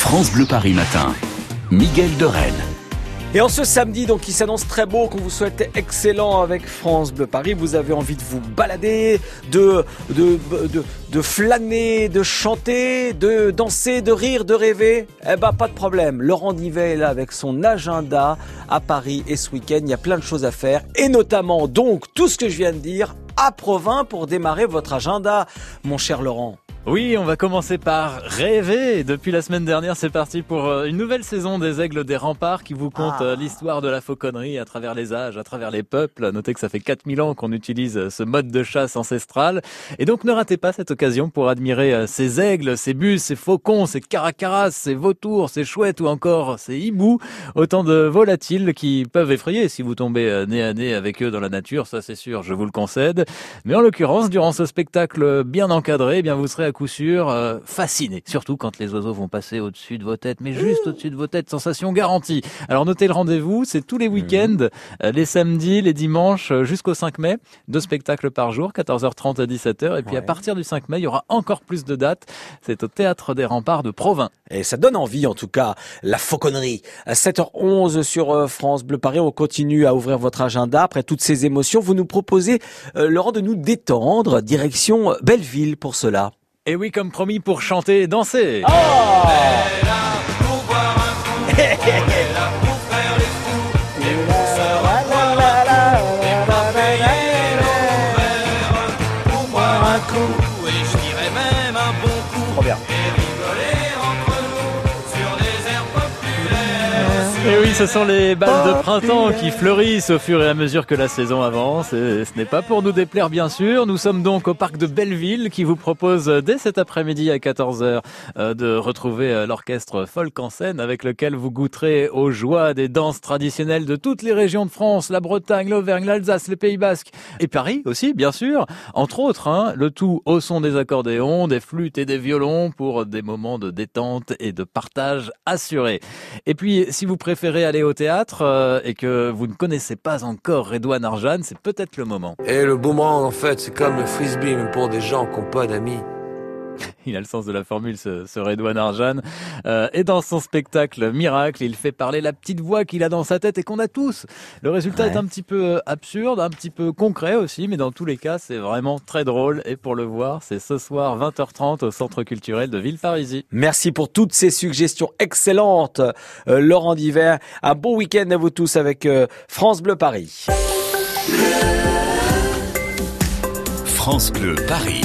France Bleu Paris Matin. Miguel de Rennes. Et en ce samedi, donc, qui s'annonce très beau, qu'on vous souhaite excellent avec France Bleu Paris, vous avez envie de vous balader, de, flâner, de chanter, de danser, de rire, de rêver, eh ben, pas de problème. Laurent Divet est là avec son agenda à Paris et ce week-end, il y a plein de choses à faire et notamment, donc, tout ce que je viens de dire à Provins pour démarrer votre agenda, mon cher Laurent. Oui, on va commencer par rêver. Depuis la semaine dernière, c'est parti pour euh, une nouvelle saison des Aigles des Remparts qui vous conte Ah. euh, l'histoire de la fauconnerie à travers les âges, à travers les peuples. Notez que ça fait 4000 ans qu'on utilise euh, ce mode de chasse ancestral. Et donc ne ratez pas cette occasion pour admirer ces aigles, ces bus, ces faucons, ces caracaras, ces vautours, ces chouettes ou encore ces hiboux. Autant de volatiles qui peuvent effrayer si vous tombez nez à nez avec eux dans la nature, ça c'est sûr, je vous le concède. Mais en l'occurrence, durant ce spectacle bien encadré, eh bien vous serez à coup sûr euh, fasciné, surtout quand les oiseaux vont passer au-dessus de vos têtes, mais juste au-dessus de vos têtes, sensation garantie. Alors notez le rendez-vous, c'est tous les week-ends, euh, les samedis, les dimanches euh, jusqu'au 5 mai, deux spectacles par jour, 14h30 à 17h, et puis à Ouais. partir du 5 mai, il y aura encore plus de dates. C'est au Théâtre des Remparts de Provins. Et ça donne envie, en tout cas, la fauconnerie. À 7h11 sur euh, France Bleu Paris, on continue à ouvrir votre agenda. Après toutes ces émotions, vous nous proposez, euh, Laurent, de nous détendre. Direction Belleville pour cela. Et oui, comme promis, pour chanter et danser. et je dirais même un bon coup. Trop bien. Et oui, ce sont les balles de printemps qui fleurissent au fur et à mesure que la saison avance. Et ce n'est pas pour nous déplaire, bien sûr. Nous sommes donc au parc de Belleville qui vous propose euh, dès cet après-midi à 14h euh, de retrouver euh, l'orchestre Folk en scène avec lequel vous goûterez aux joies des danses traditionnelles de toutes les régions de France, la Bretagne, l'Auvergne, l'Alsace, les Pays Basques et Paris aussi, bien sûr. Entre autres, hein, le tout au son des accordéons, des flûtes et des violons pour des moments de détente et de partage assurés. Et puis, si vous préférez aller au théâtre euh, et que vous ne connaissez pas encore Redouane Arjan, c'est peut-être le moment. Et le boomerang, en fait, c'est comme le frisbee, pour des gens qui n'ont pas d'amis. Il a le sens de la formule, ce, ce Redouane Arjan. Euh, et dans son spectacle Miracle, il fait parler la petite voix qu'il a dans sa tête et qu'on a tous. Le résultat Ouais. est un petit peu euh, absurde, un petit peu concret aussi, mais dans tous les cas, c'est vraiment très drôle. Et pour le voir, c'est ce soir 20h30 au Centre culturel de Villeparisis. Merci pour toutes ces suggestions excellentes, euh, Laurent Diver. Un bon week-end à vous tous avec euh, France Bleu Paris. France Bleu Paris.